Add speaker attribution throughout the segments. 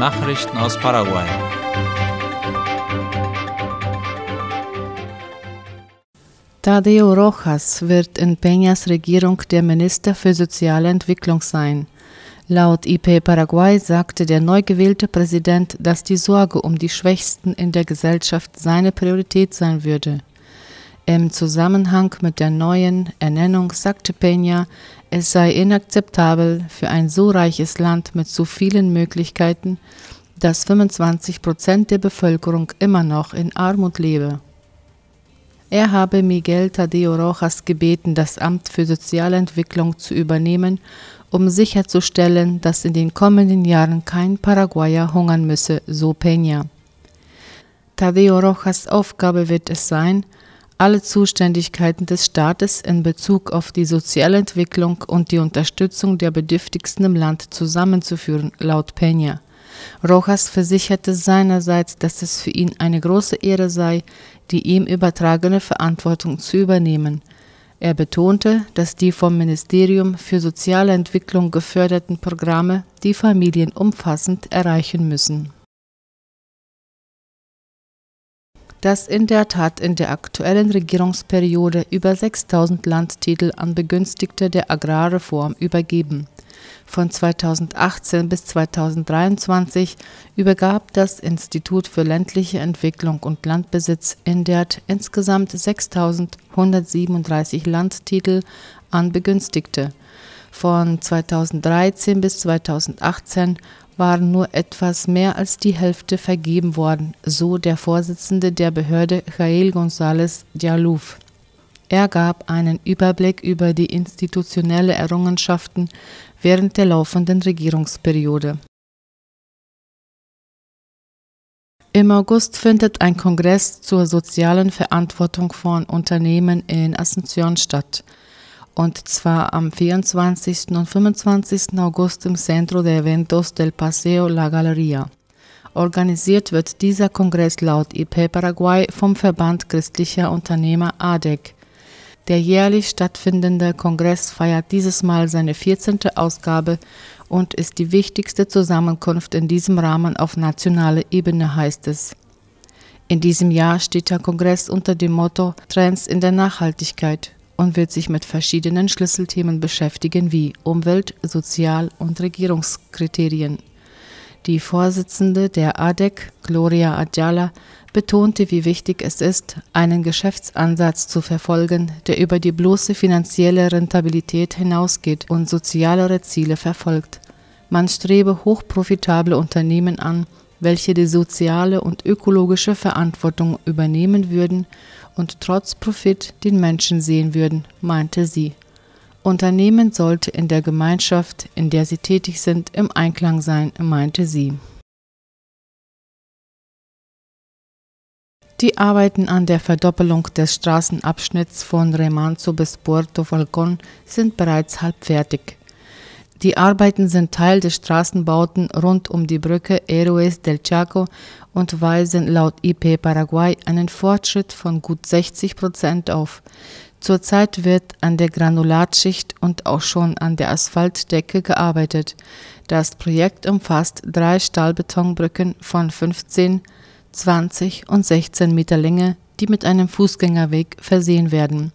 Speaker 1: Nachrichten aus Paraguay.
Speaker 2: Tadeo Rojas wird in Peñas Regierung der Minister für soziale Entwicklung sein. Laut IP Paraguay sagte der neu gewählte Präsident, dass die Sorge um die Schwächsten in der Gesellschaft seine Priorität sein würde. Im Zusammenhang mit der neuen Ernennung sagte Peña, es sei inakzeptabel für ein so reiches Land mit so vielen Möglichkeiten, dass 25 Prozent der Bevölkerung immer noch in Armut lebe. Er habe Miguel Tadeo Rojas gebeten, das Amt für soziale Entwicklung zu übernehmen, um sicherzustellen, dass in den kommenden Jahren kein Paraguayer hungern müsse, so Peña. Tadeo Rojas Aufgabe wird es sein, alle Zuständigkeiten des Staates in Bezug auf die soziale Entwicklung und die Unterstützung der Bedürftigsten im Land zusammenzuführen, laut Peña. Rojas versicherte seinerseits, dass es für ihn eine große Ehre sei, die ihm übertragene Verantwortung zu übernehmen. Er betonte, dass die vom Ministerium für soziale Entwicklung geförderten Programme die Familien umfassend erreichen müssen. Dass in der Tat in der aktuellen Regierungsperiode über 6000 Landtitel an Begünstigte der Agrarreform übergeben von 2018 bis 2023 übergab das Institut für ländliche Entwicklung und Landbesitz INDERT insgesamt 6.137 Landtitel an Begünstigte. Von 2013 bis 2018 waren nur etwas mehr als die Hälfte vergeben worden, so der Vorsitzende der Behörde Jael González Dialouf. Er gab einen Überblick über die institutionelle Errungenschaften während der laufenden Regierungsperiode. Im August findet ein Kongress zur sozialen Verantwortung von Unternehmen in Asunción statt, und zwar am 24. und 25. August im Centro de Eventos del Paseo La Galeria. Organisiert wird dieser Kongress laut IP Paraguay vom Verband christlicher Unternehmer ADEC. Der jährlich stattfindende Kongress feiert dieses Mal seine 14. Ausgabe und ist die wichtigste Zusammenkunft in diesem Rahmen auf nationaler Ebene, heißt es. In diesem Jahr steht der Kongress unter dem Motto Trends in der Nachhaltigkeit und wird sich mit verschiedenen Schlüsselthemen beschäftigen wie Umwelt, Sozial- und Regierungskriterien. Die Vorsitzende der ADEC, Gloria Adjala, betonte, wie wichtig es ist, einen Geschäftsansatz zu verfolgen, der über die bloße finanzielle Rentabilität hinausgeht und sozialere Ziele verfolgt. Man strebe hochprofitable Unternehmen an, welche die soziale und ökologische Verantwortung übernehmen würden und trotz Profit den Menschen sehen würden, meinte sie. Unternehmen sollte in der Gemeinschaft, in der sie tätig sind, im Einklang sein, meinte sie. Die Arbeiten an der Verdoppelung des Straßenabschnitts von Remanzo bis Puerto Falcón sind bereits halb fertig. Die Arbeiten sind Teil des Straßenbauten rund um die Brücke Héroes del Chaco und weisen laut IP Paraguay einen Fortschritt von gut 60 Prozent auf. Zurzeit wird an der Granulatschicht und auch schon an der Asphaltdecke gearbeitet. Das Projekt umfasst drei Stahlbetonbrücken von 15 20 und 16 Meter Länge, die mit einem Fußgängerweg versehen werden.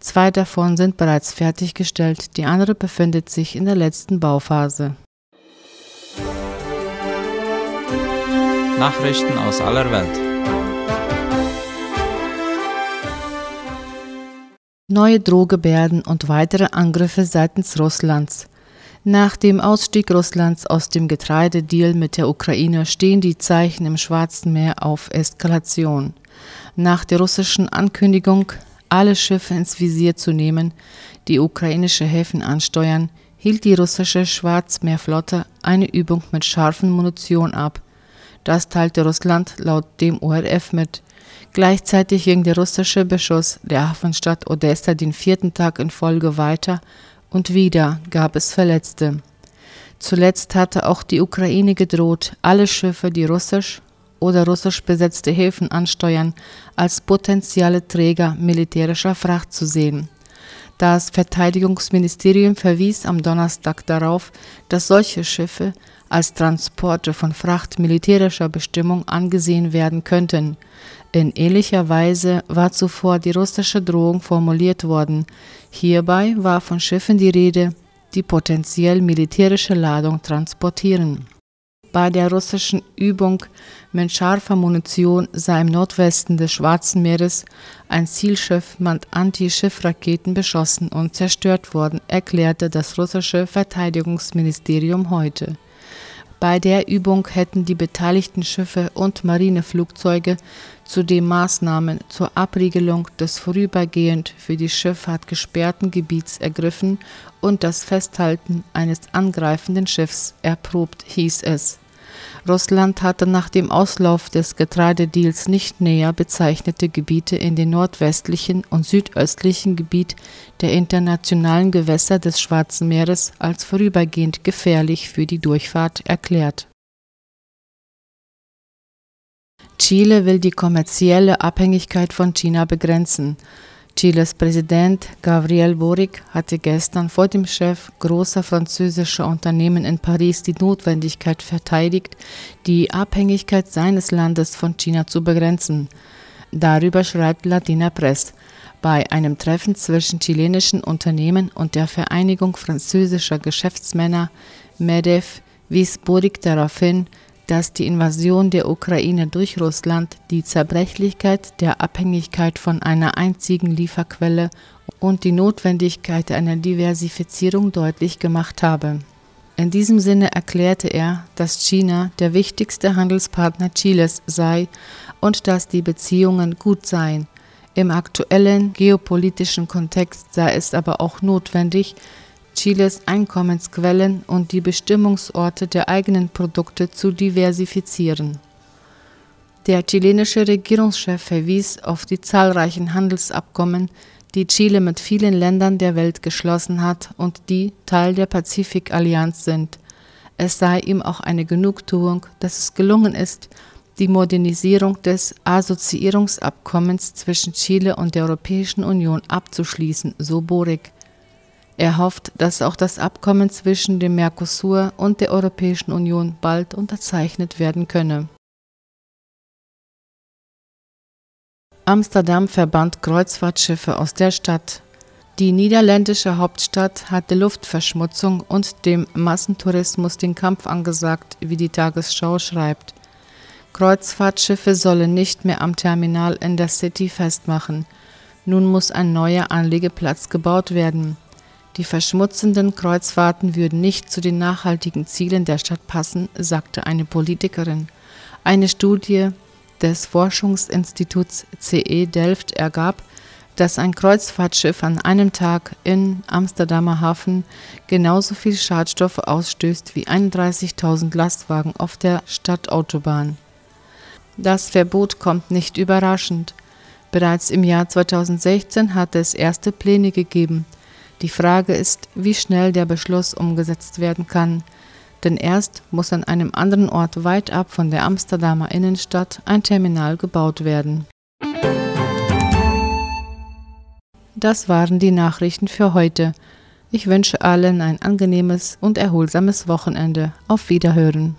Speaker 2: Zwei davon sind bereits fertiggestellt, die andere befindet sich in der letzten Bauphase.
Speaker 1: Nachrichten aus aller Welt.
Speaker 2: Neue Drohgebärden und weitere Angriffe seitens Russlands. Nach dem Ausstieg Russlands aus dem Getreidedeal mit der Ukraine stehen die Zeichen im Schwarzen Meer auf Eskalation. Nach der russischen Ankündigung, alle Schiffe ins Visier zu nehmen, die ukrainische Häfen ansteuern, hielt die russische Schwarzmeerflotte eine Übung mit scharfen Munition ab. Das teilte Russland laut dem ORF mit. Gleichzeitig ging der russische Beschuss der Hafenstadt Odessa den vierten Tag in Folge weiter und wieder gab es Verletzte. Zuletzt hatte auch die Ukraine gedroht, alle Schiffe, die russisch oder russisch besetzte Häfen ansteuern, als potenzielle Träger militärischer Fracht zu sehen. Das Verteidigungsministerium verwies am Donnerstag darauf, dass solche Schiffe als Transporte von Fracht militärischer Bestimmung angesehen werden könnten. In ähnlicher Weise war zuvor die russische Drohung formuliert worden. Hierbei war von Schiffen die Rede, die potenziell militärische Ladung transportieren. Bei der russischen Übung mit scharfer Munition sei im Nordwesten des Schwarzen Meeres ein Zielschiff mit Anti-Schiffraketen beschossen und zerstört worden, erklärte das russische Verteidigungsministerium heute. Bei der Übung hätten die beteiligten Schiffe und Marineflugzeuge zudem Maßnahmen zur Abriegelung des vorübergehend für die Schifffahrt gesperrten Gebiets ergriffen und das Festhalten eines angreifenden Schiffs erprobt, hieß es. Russland hatte nach dem Auslauf des Getreidedeals nicht näher bezeichnete Gebiete in den nordwestlichen und südöstlichen Gebiet der internationalen Gewässer des Schwarzen Meeres als vorübergehend gefährlich für die Durchfahrt erklärt. Chile will die kommerzielle Abhängigkeit von China begrenzen. Chiles Präsident Gabriel Boric hatte gestern vor dem Chef großer französischer Unternehmen in Paris die Notwendigkeit verteidigt, die Abhängigkeit seines Landes von China zu begrenzen. Darüber schreibt Latina Press. Bei einem Treffen zwischen chilenischen Unternehmen und der Vereinigung französischer Geschäftsmänner MEDEF wies Boric darauf hin, dass die Invasion der Ukraine durch Russland die Zerbrechlichkeit der Abhängigkeit von einer einzigen Lieferquelle und die Notwendigkeit einer Diversifizierung deutlich gemacht habe. In diesem Sinne erklärte er, dass China der wichtigste Handelspartner Chiles sei und dass die Beziehungen gut seien. Im aktuellen geopolitischen Kontext sei es aber auch notwendig, Chiles Einkommensquellen und die Bestimmungsorte der eigenen Produkte zu diversifizieren. Der chilenische Regierungschef verwies auf die zahlreichen Handelsabkommen, die Chile mit vielen Ländern der Welt geschlossen hat und die Teil der Pazifikallianz sind. Es sei ihm auch eine Genugtuung, dass es gelungen ist, die Modernisierung des Assoziierungsabkommens zwischen Chile und der Europäischen Union abzuschließen, so Boric. Er hofft, dass auch das Abkommen zwischen dem Mercosur und der Europäischen Union bald unterzeichnet werden könne. Amsterdam verbannt Kreuzfahrtschiffe aus der Stadt. Die niederländische Hauptstadt hat der Luftverschmutzung und dem Massentourismus den Kampf angesagt, wie die Tagesschau schreibt. Kreuzfahrtschiffe sollen nicht mehr am Terminal in der City festmachen. Nun muss ein neuer Anlegeplatz gebaut werden. Die verschmutzenden Kreuzfahrten würden nicht zu den nachhaltigen Zielen der Stadt passen, sagte eine Politikerin. Eine Studie des Forschungsinstituts CE Delft ergab, dass ein Kreuzfahrtschiff an einem Tag in Amsterdamer Hafen genauso viel Schadstoffe ausstößt wie 31.000 Lastwagen auf der Stadtautobahn. Das Verbot kommt nicht überraschend. Bereits im Jahr 2016 hatte es erste Pläne gegeben, die Frage ist, wie schnell der Beschluss umgesetzt werden kann, denn erst muss an einem anderen Ort weit ab von der Amsterdamer Innenstadt ein Terminal gebaut werden. Das waren die Nachrichten für heute. Ich wünsche allen ein angenehmes und erholsames Wochenende. Auf Wiederhören.